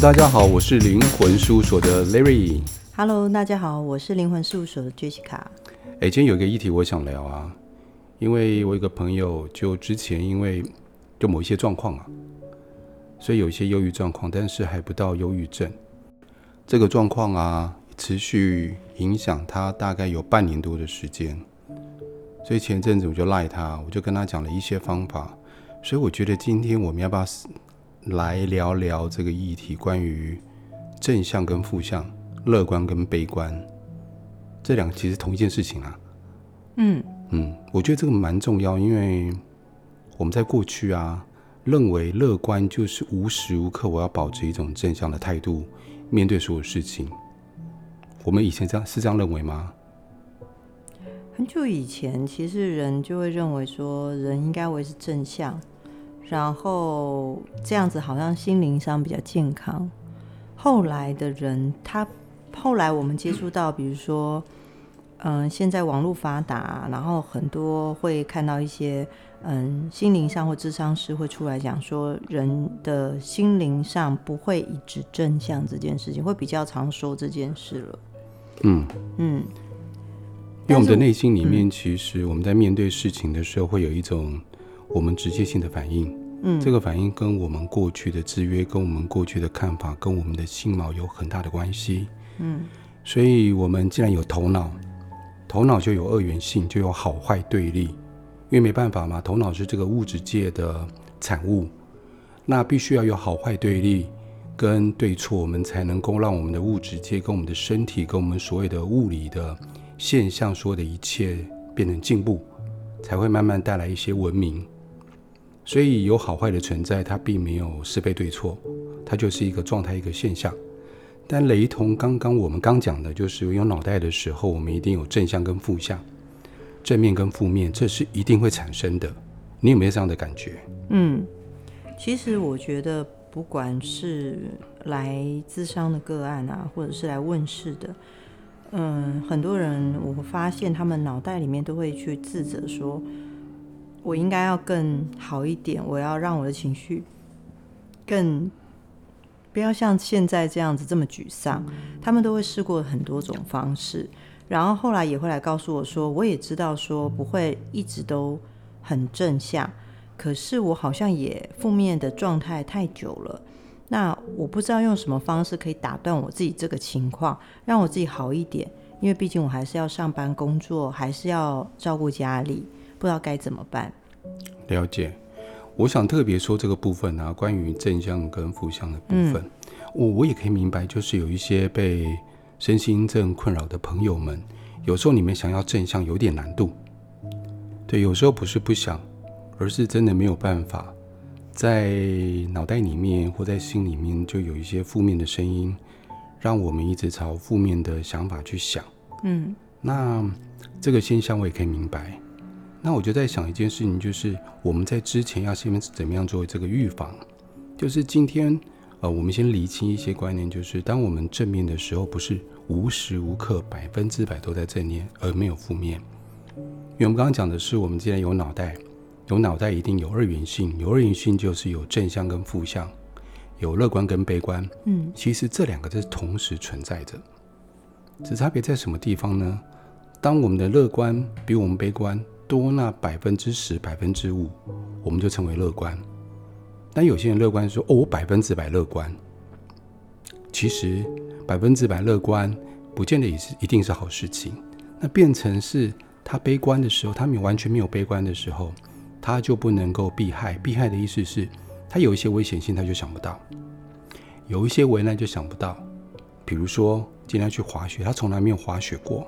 大家好，我是灵魂事务所的 Larry。Hello，大家好，我是灵魂事务所的 Jessica。哎，今天有一个议题我想聊啊，因为我有个朋友就之前因为就某一些状况啊，所以有一些忧郁状况，但是还不到忧郁症。这个状况啊，持续影响他大概有半年多的时间。所以前阵子我就赖他，我就跟他讲了一些方法。所以我觉得今天我们要不要来聊聊这个议题，关于正向跟负向、乐观跟悲观，这两个其实同一件事情啊。嗯嗯，我觉得这个蛮重要，因为我们在过去啊，认为乐观就是无时无刻我要保持一种正向的态度面对所有事情。我们以前这样是这样认为吗？很久以前，其实人就会认为说，人应该维持正向。然后这样子好像心灵上比较健康。后来的人，他后来我们接触到，比如说，嗯，现在网络发达，然后很多会看到一些，嗯，心灵上或智商师会出来讲说，人的心灵上不会一直正向这件事情，会比较常说这件事了。嗯嗯，因为我们的内心里面，其实我们在面对事情的时候，会有一种我们直接性的反应。嗯，这个反应跟我们过去的制约、跟我们过去的看法、跟我们的性貌有很大的关系。嗯，所以我们既然有头脑，头脑就有二元性，就有好坏对立。因为没办法嘛，头脑是这个物质界的产物，那必须要有好坏对立跟对错，我们才能够让我们的物质界跟我们的身体跟我们所谓的物理的现象所有的一切变成进步，才会慢慢带来一些文明。所以有好坏的存在，它并没有是非对错，它就是一个状态，一个现象。但雷同刚刚我们刚讲的，就是有脑袋的时候，我们一定有正向跟负向，正面跟负面，这是一定会产生的。你有没有这样的感觉？嗯，其实我觉得，不管是来咨商的个案啊，或者是来问事的，嗯，很多人我发现他们脑袋里面都会去自责说。我应该要更好一点，我要让我的情绪更不要像现在这样子这么沮丧。他们都会试过很多种方式，然后后来也会来告诉我说，我也知道说不会一直都很正向，可是我好像也负面的状态太久了。那我不知道用什么方式可以打断我自己这个情况，让我自己好一点，因为毕竟我还是要上班工作，还是要照顾家里。不知道该怎么办。了解，我想特别说这个部分啊，关于正向跟负向的部分，嗯、我我也可以明白，就是有一些被身心症困扰的朋友们，有时候你们想要正向有点难度。对，有时候不是不想，而是真的没有办法，在脑袋里面或在心里面就有一些负面的声音，让我们一直朝负面的想法去想。嗯，那这个现象我也可以明白。那我就在想一件事情，就是我们在之前要先怎么样做这个预防？就是今天，呃，我们先厘清一些观念，就是当我们正面的时候，不是无时无刻百分之百都在正面，而没有负面。因为我们刚刚讲的是，我们既然有脑袋，有脑袋一定有二元性，有二元性就是有正向跟负向，有乐观跟悲观。嗯，其实这两个是同时存在着，只差别在什么地方呢？当我们的乐观比我们悲观多那百分之十、百分之五，我们就称为乐观。但有些人乐观说：“哦，我百分之百乐观。”其实百分之百乐观不见得也是一定是好事情。那变成是他悲观的时候，他没有完全没有悲观的时候，他就不能够避害。避害的意思是，他有一些危险性，他就想不到；有一些危难就想不到。比如说，今天去滑雪，他从来没有滑雪过。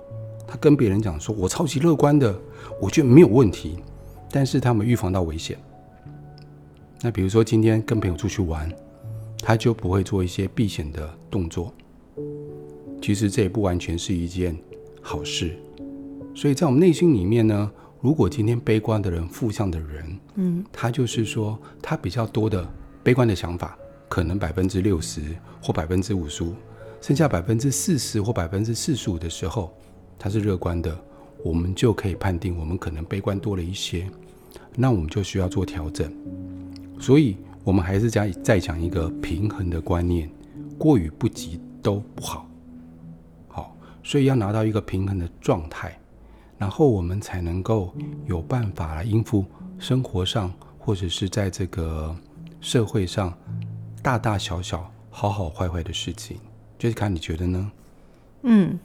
他跟别人讲说：“我超级乐观的，我觉得没有问题。”但是他们预防到危险。那比如说今天跟朋友出去玩，他就不会做一些避险的动作。其实这也不完全是一件好事。所以在我们内心里面呢，如果今天悲观的人、负向的人，嗯，他就是说他比较多的悲观的想法，可能百分之六十或百分之五十五，剩下百分之四十或百分之四十五的时候。他是乐观的，我们就可以判定我们可能悲观多了一些，那我们就需要做调整。所以，我们还是讲再讲一个平衡的观念。过与不及都不好。好，所以要拿到一个平衡的状态，然后我们才能够有办法来应付生活上或者是在这个社会上大大小小、好好坏坏的事情。就是看你觉得呢？嗯，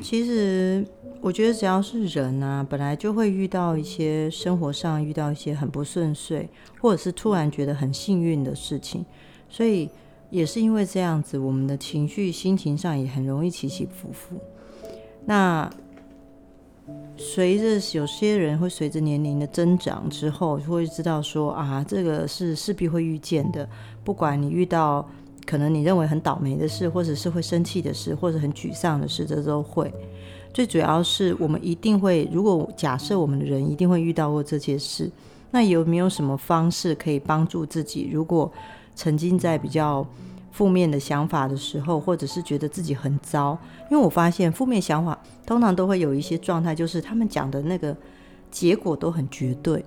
其实我觉得只要是人啊，本来就会遇到一些生活上遇到一些很不顺遂，或者是突然觉得很幸运的事情，所以也是因为这样子，我们的情绪、心情上也很容易起起伏伏。那随着有些人会随着年龄的增长之后，就会知道说啊，这个是势必会遇见的，不管你遇到。可能你认为很倒霉的事，或者是会生气的事，或者很沮丧的事，这都会。最主要是我们一定会，如果假设我们的人一定会遇到过这些事，那有没有什么方式可以帮助自己？如果曾经在比较负面的想法的时候，或者是觉得自己很糟，因为我发现负面想法通常都会有一些状态，就是他们讲的那个结果都很绝对。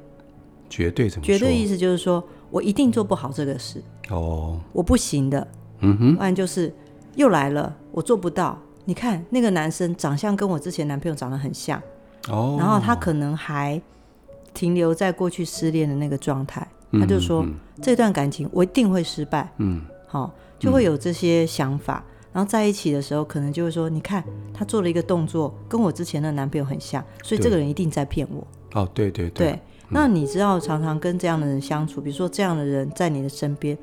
绝对怎么？绝对意思就是说。我一定做不好这个事哦，我不行的，嗯哼，不然就是又来了，我做不到。你看那个男生长相跟我之前男朋友长得很像，哦，然后他可能还停留在过去失恋的那个状态，嗯、他就说、嗯、这段感情我一定会失败，嗯，好、哦，就会有这些想法、嗯，然后在一起的时候可能就会说，你看他做了一个动作跟我之前的男朋友很像，所以这个人一定在骗我。哦，对对对。对那你知道，常常跟这样的人相处，比如说这样的人在你的身边，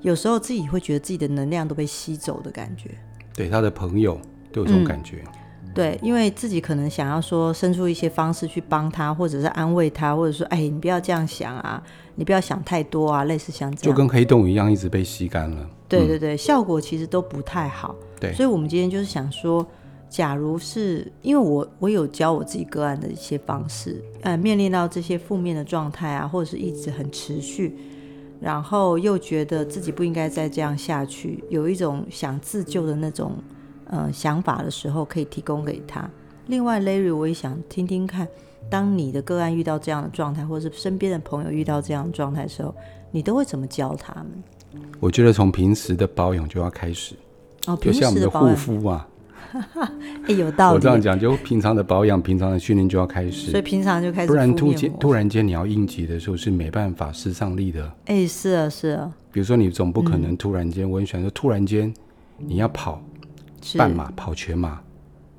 有时候自己会觉得自己的能量都被吸走的感觉。对，他的朋友都有这种感觉。嗯，对，因为自己可能想要说，伸出一些方式去帮他，或者是安慰他，或者说，哎，你不要这样想啊，你不要想太多啊，类似像这样，就跟黑洞一样，一直被吸干了。对对对，效果其实都不太好。对，所以我们今天就是想说。假如是因为我我有教我自己个案的一些方式，呃，面临到这些负面的状态啊，或者是一直很持续，然后又觉得自己不应该再这样下去，有一种想自救的那种呃想法的时候，可以提供给他。另外，Larry，我也想听听看，当你的个案遇到这样的状态，或者是身边的朋友遇到这样的状态的时候，你都会怎么教他们？我觉得从平时的保养就要开始，哦，平时的保养，就像我们的护肤啊。欸、有道理。我这样讲，就平常的保养、平常的训练就要开始。所以平常就开始。不然突然突然间你要应急的时候是没办法施上力的。哎、欸，是啊，是啊。比如说你总不可能突然间、嗯，我很喜欢说突然间你要跑半马、跑全马。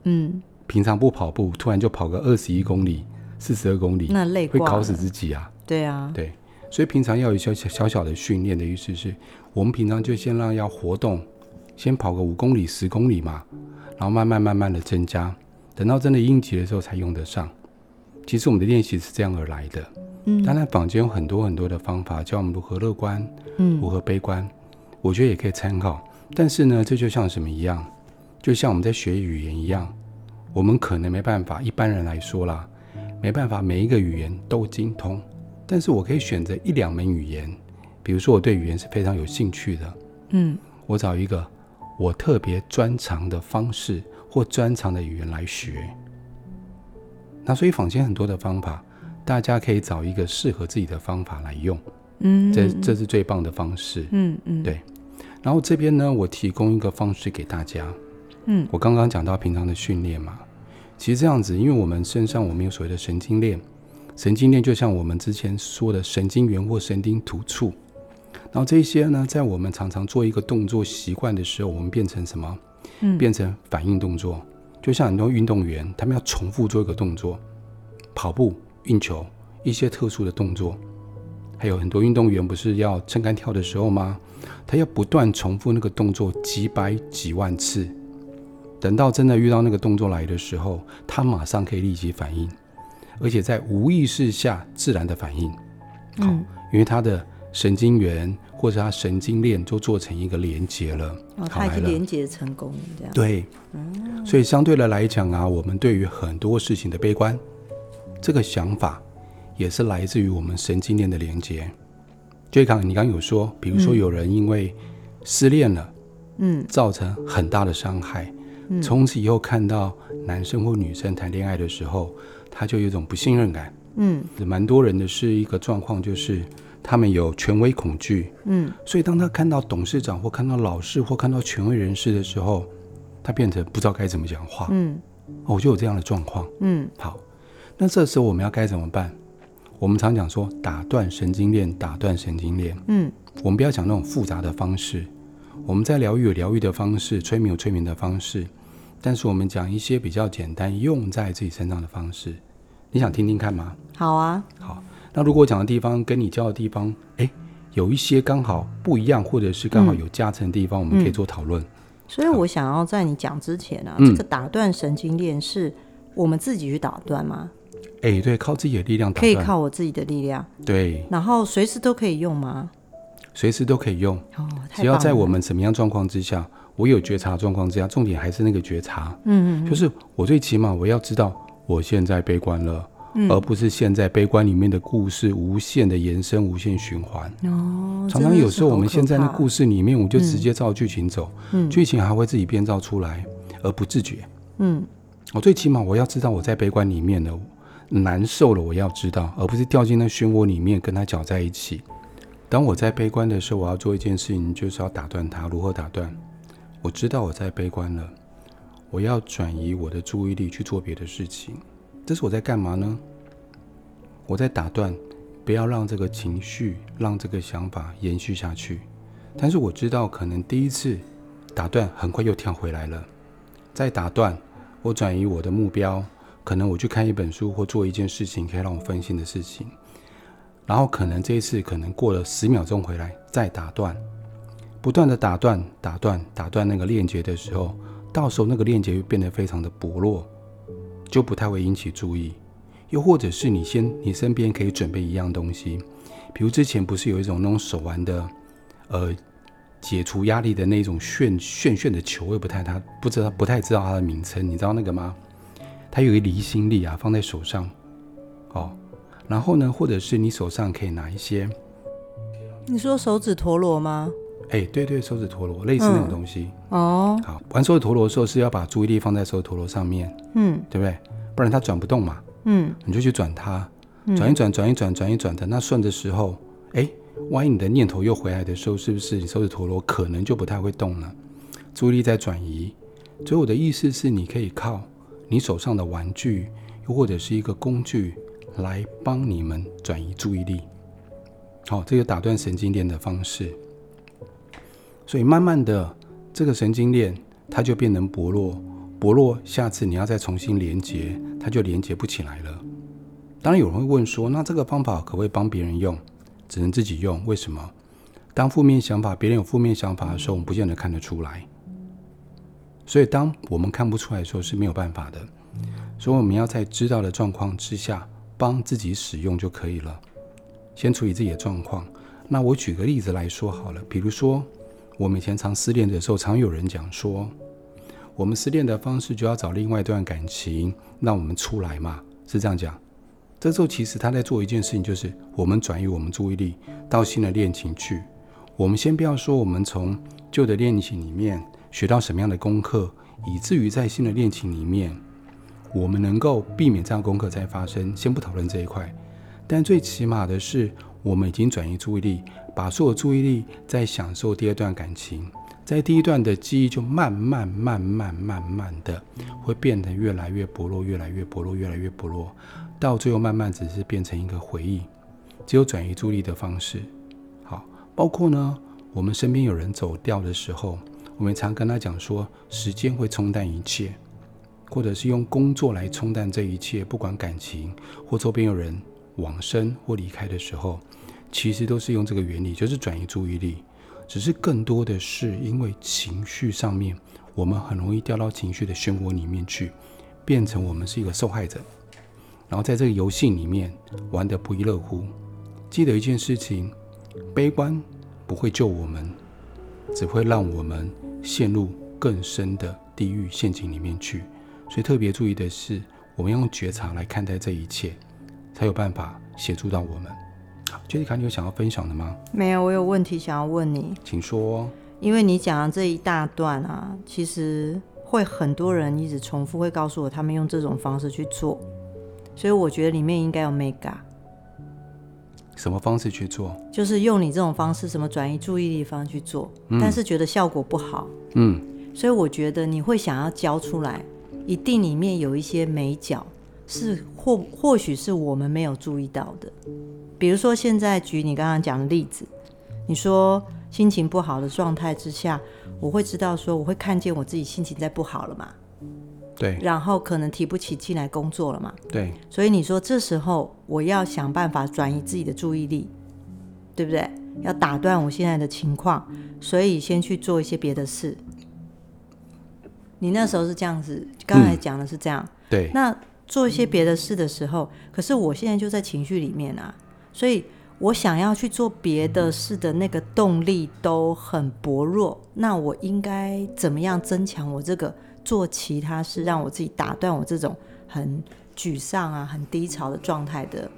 嗯。平常不跑步，突然就跑个二十一公里、四十二公里，那累会搞死自己啊。对啊。对，所以平常要有一些小小的训练的意思是，我们平常就先让要活动，先跑个五公里、十公里嘛。然后慢慢慢慢的增加，等到真的应急的时候才用得上。其实我们的练习是这样而来的。嗯，当然坊间有很多很多的方法教我们如何乐观，嗯，如何悲观，我觉得也可以参考。但是呢，这就像什么一样？就像我们在学语言一样，我们可能没办法，一般人来说啦，没办法每一个语言都精通。但是我可以选择一两门语言，比如说我对语言是非常有兴趣的，嗯，我找一个。我特别专长的方式或专长的语言来学，那所以坊间很多的方法，大家可以找一个适合自己的方法来用，嗯，这这是最棒的方式，嗯嗯，对。然后这边呢，我提供一个方式给大家，嗯，我刚刚讲到平常的训练嘛，其实这样子，因为我们身上我们有所谓的神经链，神经链就像我们之前说的神经元或神经突触。然后这些呢，在我们常常做一个动作习惯的时候，我们变成什么？嗯，变成反应动作。就像很多运动员，他们要重复做一个动作，跑步、运球，一些特殊的动作。还有很多运动员不是要撑杆跳的时候吗？他要不断重复那个动作几百几万次，等到真的遇到那个动作来的时候，他马上可以立即反应，而且在无意识下自然的反应。好，嗯，因为他的神经元。或者他神经链就做成一个连接了，哦，它已经连接成功了，这样。对，嗯，所以相对的来讲啊，我们对于很多事情的悲观，这个想法也是来自于我们神经链的连接。就刚你刚刚有说，比如说有人因为失恋了，嗯，造成很大的伤害，嗯，从此以后看到男生或女生谈恋爱的时候，他就有一种不信任感，嗯，蛮多人的是一个状况就是。他们有权威恐惧，嗯，所以当他看到董事长或看到老师或看到权威人士的时候，他变成不知道该怎么讲话，嗯，哦，我就有这样的状况，嗯，好，那这时候我们要该怎么办？我们常讲说打断神经链，打断神经链，嗯，我们不要讲那种复杂的方式，我们在疗愈有疗愈的方式，催眠有催眠的方式，但是我们讲一些比较简单用在自己身上的方式，你想听听看吗？好啊，好。那如果我讲的地方跟你教的地方，哎，有一些刚好不一样，或者是刚好有加成的地方，嗯、我们可以做讨论。所以我想要在你讲之前啊，嗯、这个打断神经链是我们自己去打断吗？哎，对，靠自己的力量打断，可以靠我自己的力量。对。然后随时都可以用吗？随时都可以用。哦，只要在我们什么样状况之下，我有觉察状况之下，重点还是那个觉察。嗯嗯。就是我最起码我要知道，我现在悲观了。而不是现在悲观里面的故事无限的延伸、无限循环。哦，常常有时候我们现在那故事里面，我就直接照剧情走，嗯，剧情还会自己编造出来，而不自觉。嗯，我最起码我要知道我在悲观里面了，难受了，我要知道，而不是掉进那漩涡里面跟他搅在一起。当我在悲观的时候，我要做一件事情，就是要打断它。如何打断？我知道我在悲观了，我要转移我的注意力去做别的事情。这是我在干嘛呢？我在打断，不要让这个情绪、让这个想法延续下去。但是我知道，可能第一次打断，很快又跳回来了。再打断，我转移我的目标，可能我去看一本书或做一件事情，可以让我分心的事情。然后可能这一次，可能过了十秒钟回来，再打断，不断的打断、打断、打断那个链接的时候，到时候那个链接会变得非常的薄弱。就不太会引起注意，又或者是你先，你身边可以准备一样东西，比如之前不是有一种那种手玩的，呃，解除压力的那种炫炫炫的球，我也不太他不知道不太知道它的名称，你知道那个吗？它有一个离心力啊，放在手上，哦，然后呢，或者是你手上可以拿一些，你说手指陀螺吗？哎，对对，手指陀螺类似那种东西。嗯、哦，好，玩手指陀螺的时候是要把注意力放在手指陀螺上面，嗯，对不对？不然它转不动嘛，嗯，你就去转它，嗯、转一转，转一转，转一转的。那顺的时候，哎，万一你的念头又回来的时候，是不是你手指陀螺可能就不太会动了？注意力在转移。所以我的意思是，你可以靠你手上的玩具，又或者是一个工具来帮你们转移注意力。好，这个打断神经链的方式。所以慢慢的，这个神经链它就变成薄弱，薄弱，下次你要再重新连接，它就连接不起来了。当然有人会问说，那这个方法可不可以帮别人用？只能自己用，为什么？当负面想法，别人有负面想法的时候，我们不见得看得出来。所以当我们看不出来的时候是没有办法的。所以我们要在知道的状况之下，帮自己使用就可以了。先处理自己的状况。那我举个例子来说好了，比如说。我们以前常失恋的时候，常有人讲说，我们失恋的方式就要找另外一段感情，让我们出来嘛，是这样讲。这时候其实他在做一件事情，就是我们转移我们注意力到新的恋情去。我们先不要说我们从旧的恋情里面学到什么样的功课，以至于在新的恋情里面，我们能够避免这样功课再发生。先不讨论这一块，但最起码的是，我们已经转移注意力。把所有注意力在享受第二段感情，在第一段的记忆就慢慢、慢慢、慢慢的会变得越来越薄弱，越来越薄弱，越来越薄弱，到最后慢慢只是变成一个回忆。只有转移注意力的方式。好，包括呢，我们身边有人走掉的时候，我们常跟他讲说，时间会冲淡一切，或者是用工作来冲淡这一切，不管感情或周边有人往生或离开的时候。其实都是用这个原理，就是转移注意力，只是更多的是因为情绪上面，我们很容易掉到情绪的漩涡里面去，变成我们是一个受害者，然后在这个游戏里面玩得不亦乐乎。记得一件事情，悲观不会救我们，只会让我们陷入更深的地狱陷阱里面去。所以特别注意的是，我们用觉察来看待这一切，才有办法协助到我们。Jessica，你有想要分享的吗？没有，我有问题想要问你，请说。因为你讲的这一大段啊，其实会很多人一直重复，会告诉我他们用这种方式去做，所以我觉得里面应该有 mega。什么方式去做？就是用你这种方式，什么转移注意力方式去做，嗯、但是觉得效果不好。嗯，所以我觉得你会想要教出来，一定里面有一些美角，是或或许是我们没有注意到的。比如说，现在举你刚刚讲的例子，你说心情不好的状态之下，我会知道说，我会看见我自己心情在不好了嘛？对，然后可能提不起劲来工作了嘛？对，所以你说这时候我要想办法转移自己的注意力，对不对？要打断我现在的情况，所以先去做一些别的事。你那时候是这样子，刚才讲的是这样。嗯、对，那做一些别的事的时候，可是我现在就在情绪里面啊，所以我想要去做别的事的那个动力都很薄弱。那我应该怎么样增强我这个？做其他事，让我自己打断我这种很沮丧啊、很低潮的状态的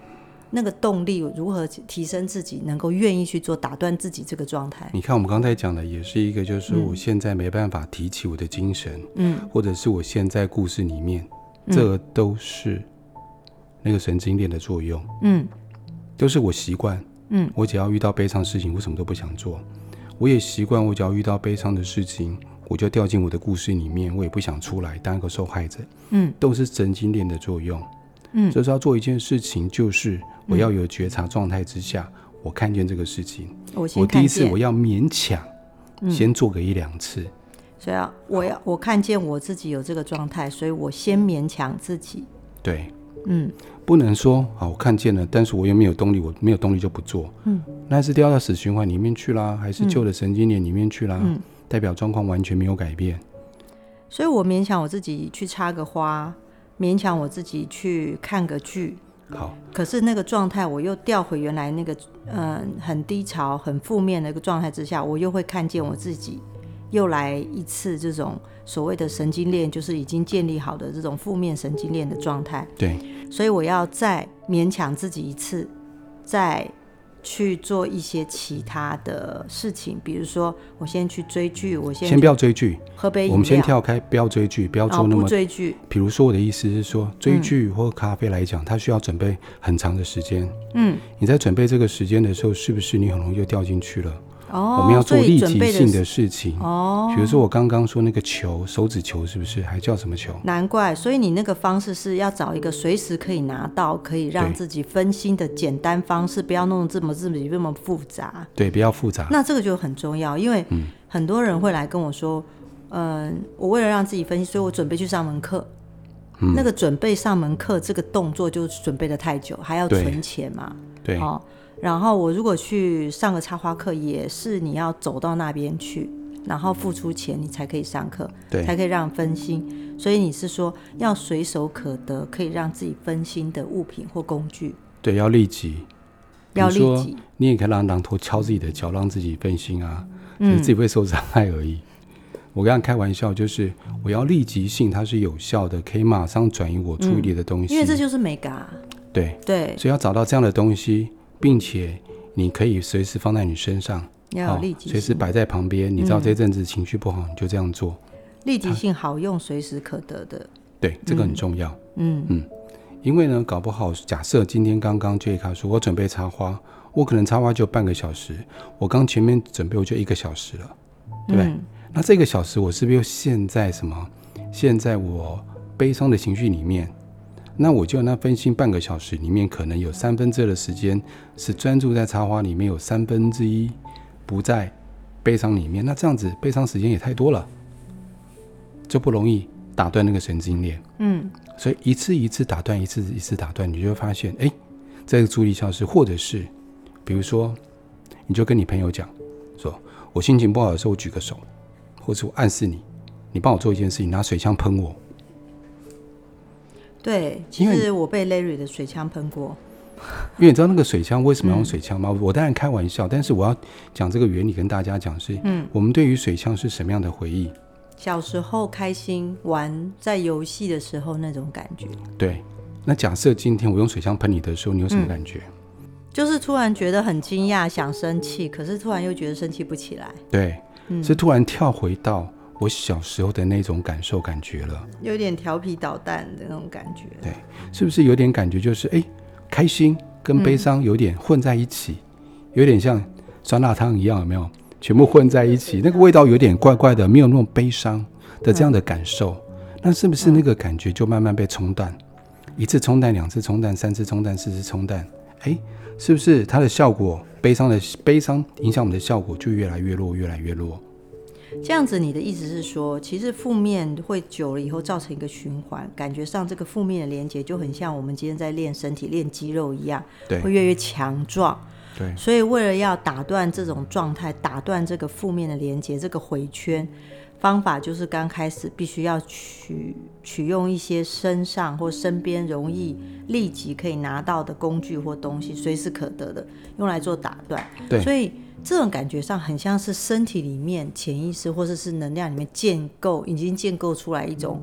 那个动力，如何提升自己，能够愿意去做打断自己这个状态？你看，我们刚才讲的也是一个，就是我现在没办法提起我的精神，嗯，或者是我现在故事里面，嗯、这都是那个神经链的作用，嗯，都是我习惯，嗯，我只要遇到悲伤事情，我什么都不想做，我也习惯，我只要遇到悲伤的事情。我就掉进我的故事里面，我也不想出来当一个受害者。嗯，都是神经链的作用。嗯，所以说要做一件事情，就是我要有觉察状态之下，嗯、我看见这个事情。我第一次我要勉强，先做个一两次。嗯、所以啊，我要我看见我自己有这个状态，所以我先勉强自己。对，嗯，不能说啊，我看见了，但是我又没有动力，我没有动力就不做。嗯，那是掉到死循环里面去啦，还是旧的神经链里面去啦？嗯。代表状况完全没有改变，所以我勉强我自己去插个花，勉强我自己去看个剧。好，可是那个状态我又调回原来那个嗯很低潮、很负面的一个状态之下，我又会看见我自己又来一次这种所谓的神经链，就是已经建立好的这种负面神经链的状态。对，所以我要再勉强自己一次，再。去做一些其他的事情，比如说，我先去追剧，我先先不要追剧，喝杯饮料。我们先跳开，不要追剧，不要做那么、哦、追剧。比如说，我的意思是说，追剧或咖啡来讲，嗯、它需要准备很长的时间。嗯，你在准备这个时间的时候，是不是你很容易就掉进去了？哦，我们要做立即性的事情哦。比如说我刚刚说那个球，手指球是不是还叫什么球？难怪，所以你那个方式是要找一个随时可以拿到、可以让自己分心的简单方式，不要弄得这么这么这么复杂。对，不要复杂。那这个就很重要，因为很多人会来跟我说，嗯，我为了让自己分心，所以我准备去上门课。嗯，那个准备上门课这个动作就准备的太久，还要存钱嘛？对。哦然后我如果去上个插花课，也是你要走到那边去，然后付出钱，你才可以上课，对，才可以让分心。所以你是说要随手可得，可以让自己分心的物品或工具？对，要立即，要立即。你也可以让榔头敲自己的脚，让自己分心啊，你自己会受伤害而已。嗯、我刚刚开玩笑，就是我要立即性，它是有效的，可以马上转移我注意力的东西。嗯、因为这就是美感。对对，所以要找到这样的东西。并且你可以随时放在你身上，要立即，随时摆在旁边。你知道这阵子情绪不好，你就这样做。立即性好用，随时可得的。对，这个很重要。嗯嗯，因为呢，搞不好假设今天刚刚杰卡说，我准备插花，我可能插花就半个小时，我刚前面准备我就一个小时了，对不对？那这个小时我是不是又陷在什么？陷在我悲伤的情绪里面？那我就那分心半个小时里面，可能有三分之二的时间是专注在插花里面，有三分之一不在悲伤里面。那这样子悲伤时间也太多了，就不容易打断那个神经链。嗯，所以一次一次打断，一次一次打断，你就会发现，哎，这个注意力消失，或者是比如说，你就跟你朋友讲，说我心情不好的时候，我举个手，或者我暗示你，你帮我做一件事情，拿水枪喷我。对，其实我被 Larry 的水枪喷过。因为你知道那个水枪为什么要用水枪吗？嗯、我当然开玩笑，但是我要讲这个原理跟大家讲是，嗯，我们对于水枪是什么样的回忆？小时候开心玩在游戏的时候那种感觉。对，那假设今天我用水枪喷你的时候，你有什么感觉？嗯、就是突然觉得很惊讶，想生气，可是突然又觉得生气不起来。对，嗯、是突然跳回到。我小时候的那种感受、感觉了，有点调皮捣蛋的那种感觉。对，是不是有点感觉？就是哎，开心，跟悲伤有点混在一起，嗯、有点像酸辣汤一样，有没有？全部混在一起，那个味道有点怪怪的，没有那种悲伤的这样的感受。嗯、那是不是那个感觉就慢慢被冲淡？一次冲淡，两次冲淡，三次冲淡，四次冲淡，哎，是不是它的效果？悲伤的悲伤影响我们的效果就越来越弱，越来越弱。这样子，你的意思是说，其实负面会久了以后造成一个循环，感觉上这个负面的连接就很像我们今天在练身体、练肌肉一样，对，会越来越强壮。对，所以为了要打断这种状态，打断这个负面的连接，这个回圈方法就是刚开始必须要取取用一些身上或身边容易立即可以拿到的工具或东西，随时可得的，用来做打断。对，所以。这种感觉上很像是身体里面潜意识或者是能量里面建构已经建构出来一种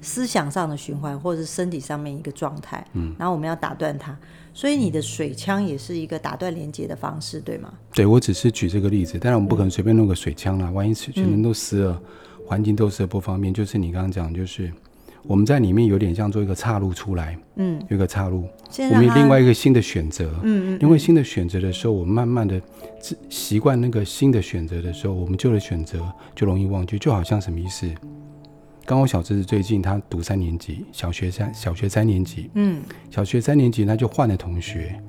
思想上的循环，或者是身体上面一个状态。嗯，然后我们要打断它，所以你的水枪也是一个打断连接的方式，对吗？对，我只是举这个例子，当然我们不可能随便弄个水枪啦，万一全身都湿了，嗯、环境都湿了不方便。就是你刚刚讲，就是。我们在里面有点像做一个岔路出来，嗯，有一个岔路，我们有另外一个新的选择，嗯嗯，因为新的选择的时候，我们慢慢的习惯那个新的选择的时候，我们旧的选择就容易忘记，就好像什么意思？刚我小侄子最近他读三年级，小学三小学三年级，嗯，小学三年级他就换了同学，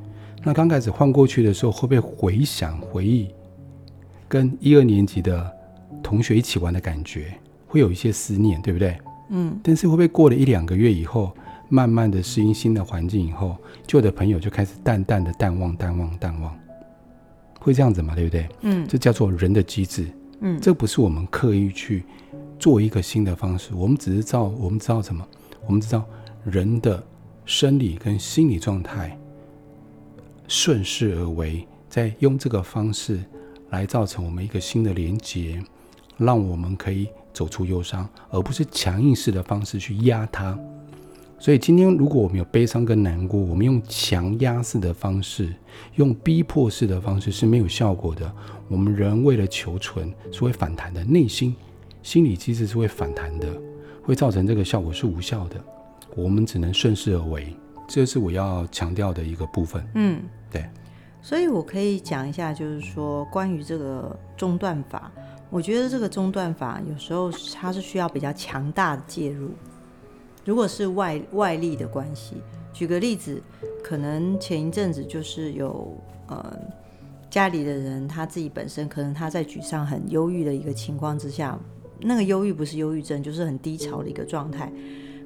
那刚开始换过去的时候，会不会回想回忆跟一二年级的同学一起玩的感觉，会有一些思念，对不对？嗯，但是会不会过了一两个月以后，慢慢的适应新的环境以后，旧的朋友就开始淡淡的淡忘、淡忘、淡忘，会这样子嘛？对不对？嗯，这叫做人的机制。嗯，这不是我们刻意去做一个新的方式，我们只是知道，我们知道什么？我们知道人的生理跟心理状态顺势而为，在用这个方式来造成我们一个新的连接，让我们可以。走出忧伤，而不是强硬式的方式去压它。所以今天，如果我们有悲伤跟难过，我们用强压式的方式，用逼迫式的方式是没有效果的。我们人为了求存是会反弹的，内心心理机制是会反弹的，会造成这个效果是无效的。我们只能顺势而为，这是我要强调的一个部分。嗯，对。所以我可以讲一下，就是说关于这个中断法。我觉得这个中断法有时候它是需要比较强大的介入。如果是外外力的关系，举个例子，可能前一阵子就是有呃家里的人他自己本身可能他在沮丧、很忧郁的一个情况之下，那个忧郁不是忧郁症，就是很低潮的一个状态。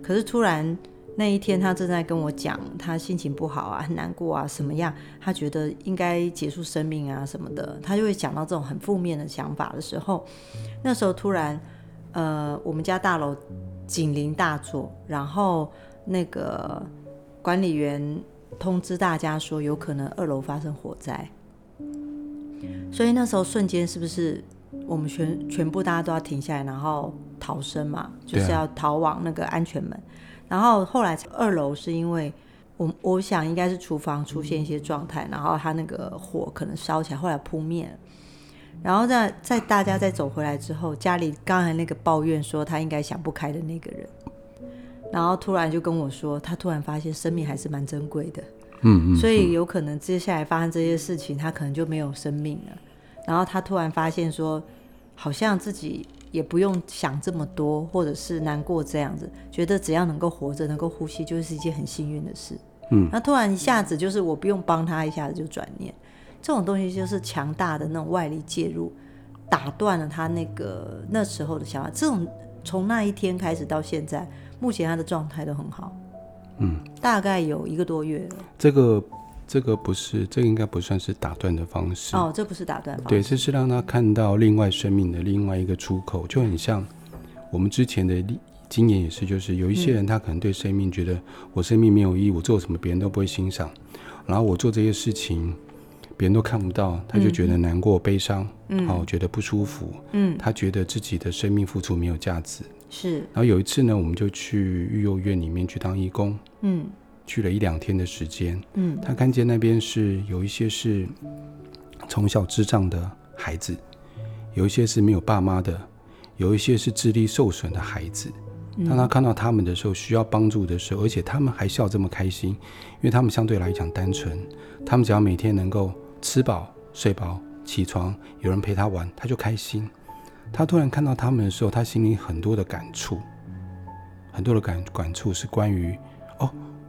可是突然。那一天，他正在跟我讲，他心情不好啊，很难过啊，什么样？他觉得应该结束生命啊，什么的，他就会讲到这种很负面的想法的时候，那时候突然，呃，我们家大楼警铃大作，然后那个管理员通知大家说，有可能二楼发生火灾，所以那时候瞬间是不是我们全全部大家都要停下来，然后逃生嘛，就是要逃往那个安全门。然后后来二楼是因为我我想应该是厨房出现一些状态，然后他那个火可能烧起来，后来扑灭了。然后在在大家再走回来之后，家里刚才那个抱怨说他应该想不开的那个人，然后突然就跟我说，他突然发现生命还是蛮珍贵的，嗯嗯，所以有可能接下来发生这些事情，他可能就没有生命了。然后他突然发现说，好像自己。也不用想这么多，或者是难过这样子，觉得只要能够活着、能够呼吸，就是一件很幸运的事。嗯，那突然一下子就是我不用帮他，一下子就转念，这种东西就是强大的那种外力介入，打断了他那个那时候的想法。这种从那一天开始到现在，目前他的状态都很好。嗯，大概有一个多月了。这个。这个不是，这个应该不算是打断的方式。哦，这不是打断方式。对，这是让他看到另外生命的另外一个出口，就很像我们之前的经验也是，就是有一些人他可能对生命觉得我生命没有意义，我做什么别人都不会欣赏，然后我做这些事情别人都看不到，他就觉得难过、悲伤，嗯，好，觉得不舒服，嗯，他觉得自己的生命付出没有价值，是。然后有一次呢，我们就去育幼院里面去当义工，嗯。去了一两天的时间，嗯，他看见那边是有一些是从小智障的孩子，有一些是没有爸妈的，有一些是智力受损的孩子，当他看到他们的时候，需要帮助的时候，而且他们还笑这么开心，因为他们相对来讲单纯，他们只要每天能够吃饱、睡饱、起床，有人陪他玩，他就开心。他突然看到他们的时候，他心里很多的感触，很多的感感触是关于哦，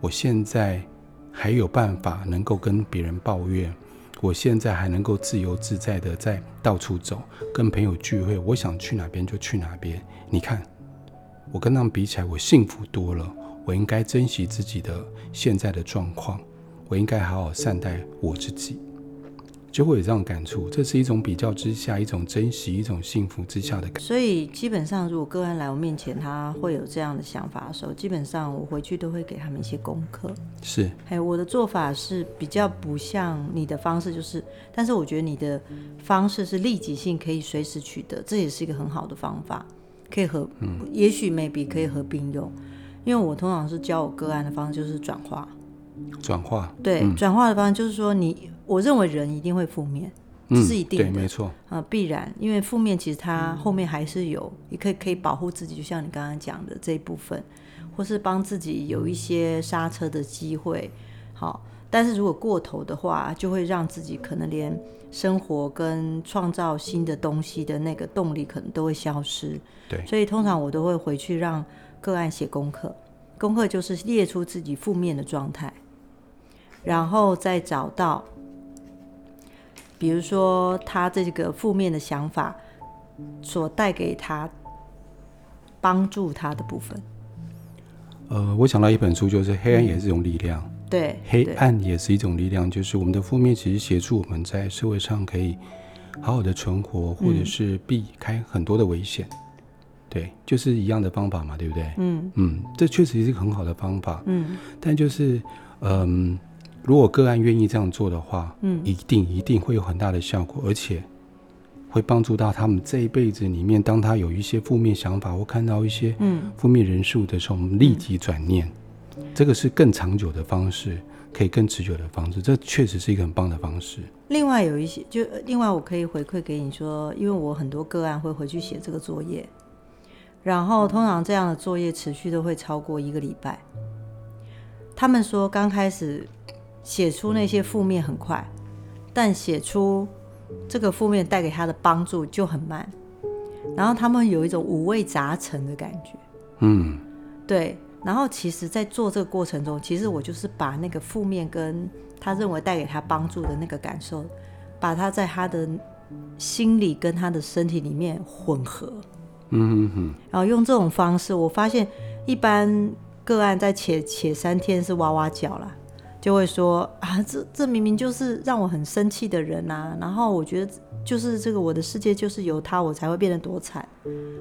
我现在还有办法能够跟别人抱怨。我现在还能够自由自在的在到处走，跟朋友聚会，我想去哪边就去哪边。你看，我跟他们比起来，我幸福多了。我应该珍惜自己的现在的状况，我应该好好善待我自己。就会有这样感触，这是一种比较之下，一种珍惜，一种幸福之下的感。所以基本上，如果个案来我面前，他会有这样的想法的时候，基本上我回去都会给他们一些功课。是，哎，我的做法是比较不像你的方式，就是，但是我觉得你的方式是立即性，可以随时取得，这也是一个很好的方法，可以和，嗯，也许 maybe 可以合并用，因为我通常是教我个案的方式就是转化。转化，对，嗯、转化的方式就是说，你我认为人一定会负面，这是一定的，没错，呃，必然，因为负面其实它后面还是有，你可以可以保护自己，就像你刚刚讲的这一部分，或是帮自己有一些刹车的机会，好，但是如果过头的话，就会让自己可能连生活跟创造新的东西的那个动力可能都会消失，对，所以通常我都会回去让个案写功课，功课就是列出自己负面的状态。然后再找到，比如说他这个负面的想法所带给他帮助他的部分。呃，我想到一本书，就是《黑暗也是一种力量》。对，黑暗也是一种力量，就是我们的负面其实协助我们在社会上可以好好的存活，或者是避开很多的危险。嗯、对，就是一样的方法嘛，对不对？嗯嗯，这确实是一个很好的方法。嗯，但就是嗯。如果个案愿意这样做的话，嗯，一定一定会有很大的效果，而且会帮助到他们这一辈子里面。当他有一些负面想法或看到一些嗯负面人数的时候，我们立即转念，这个是更长久的方式，可以更持久的方式。这确实是一个很棒的方式。另外有一些，就另外我可以回馈给你说，因为我很多个案会回去写这个作业，然后通常这样的作业持续都会超过一个礼拜。他们说刚开始。写出那些负面很快，但写出这个负面带给他的帮助就很慢。然后他们有一种五味杂陈的感觉。嗯，对。然后其实，在做这个过程中，其实我就是把那个负面跟他认为带给他帮助的那个感受，把他在他的心里跟他的身体里面混合。嗯嗯嗯。然后用这种方式，我发现一般个案在且且三天是哇哇叫了。就会说啊，这这明明就是让我很生气的人呐、啊，然后我觉得就是这个我的世界就是由他我才会变得多惨，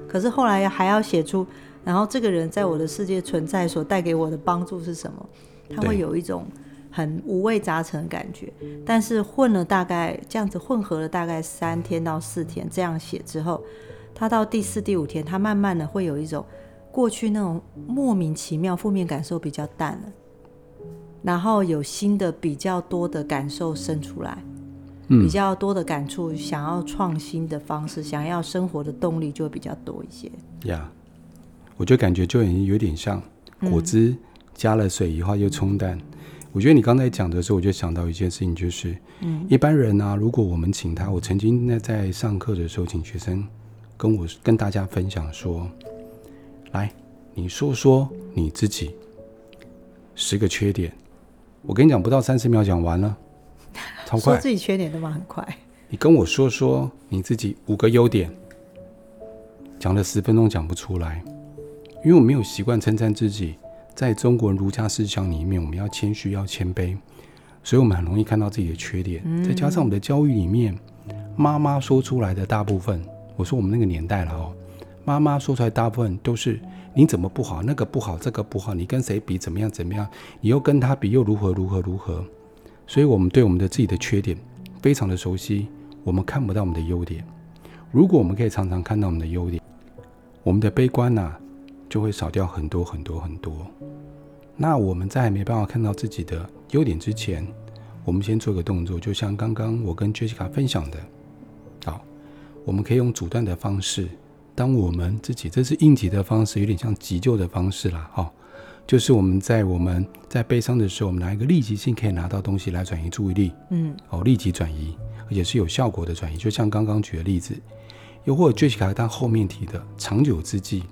可是后来还要写出，然后这个人在我的世界存在所带给我的帮助是什么？他会有一种很五味杂陈的感觉，但是混了大概这样子混合了大概三天到四天这样写之后，他到第四第五天，他慢慢的会有一种过去那种莫名其妙负面感受比较淡了。然后有新的比较多的感受生出来，嗯，比较多的感触，想要创新的方式，想要生活的动力就会比较多一些。呀，yeah, 我就感觉就已经有点像果汁加了水以后又冲淡。嗯，我觉得你刚才讲的时候，我就想到一件事情，就是，嗯，一般人啊，如果我们请他，我曾经在在上课的时候，请学生跟我跟大家分享说，来，你说说你自己十个缺点。我跟你讲，不到三十秒讲完了，超快。说自己缺点都嘛很快。你跟我说说你自己五个优点，讲了十分钟讲不出来，因为我没有习惯称赞自己。在中国儒家思想里面，我们要谦虚，要谦卑，所以我们很容易看到自己的缺点。嗯、再加上我们的教育里面，妈妈说出来的大部分，我说我们那个年代了哦，妈妈说出来大部分都是。你怎么不好？那个不好，这个不好。你跟谁比？怎么样？怎么样？你又跟他比，又如何？如何？如何？所以，我们对我们的自己的缺点非常的熟悉，我们看不到我们的优点。如果我们可以常常看到我们的优点，我们的悲观呐、啊，就会少掉很多很多很多。那我们在没办法看到自己的优点之前，我们先做个动作，就像刚刚我跟 Jessica 分享的，好，我们可以用阻断的方式。当我们自己，这是应急的方式，有点像急救的方式啦，哈、哦，就是我们在我们在悲伤的时候，我们拿一个立即性可以拿到东西来转移注意力，嗯，哦，立即转移，而且是有效果的转移，就像刚刚举的例子，又或者 Jessica 他后面提的长久之计，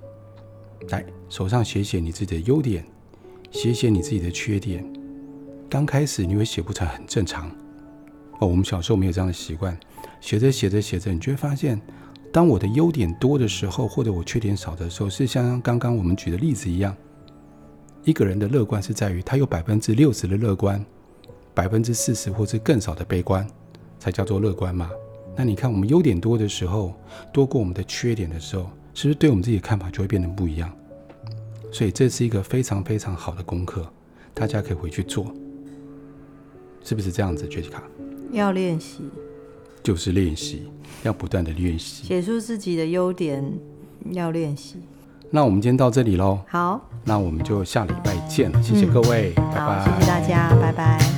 来手上写写你自己的优点，写写你自己的缺点，刚开始你会写不成，很正常，哦，我们小时候没有这样的习惯，写着写着写着，你就会发现。当我的优点多的时候，或者我缺点少的时候，是像刚刚我们举的例子一样，一个人的乐观是在于他有百分之六十的乐观，百分之四十或者更少的悲观，才叫做乐观嘛。那你看我们优点多的时候，多过我们的缺点的时候，是不是对我们自己的看法就会变得不一样？所以这是一个非常非常好的功课，大家可以回去做，是不是这样子杰西卡要练习。就是练习，要不断的练习，写出自己的优点，要练习。那我们今天到这里喽。好，那我们就下礼拜见，谢谢各位，嗯、拜拜。好，谢谢大家，拜拜。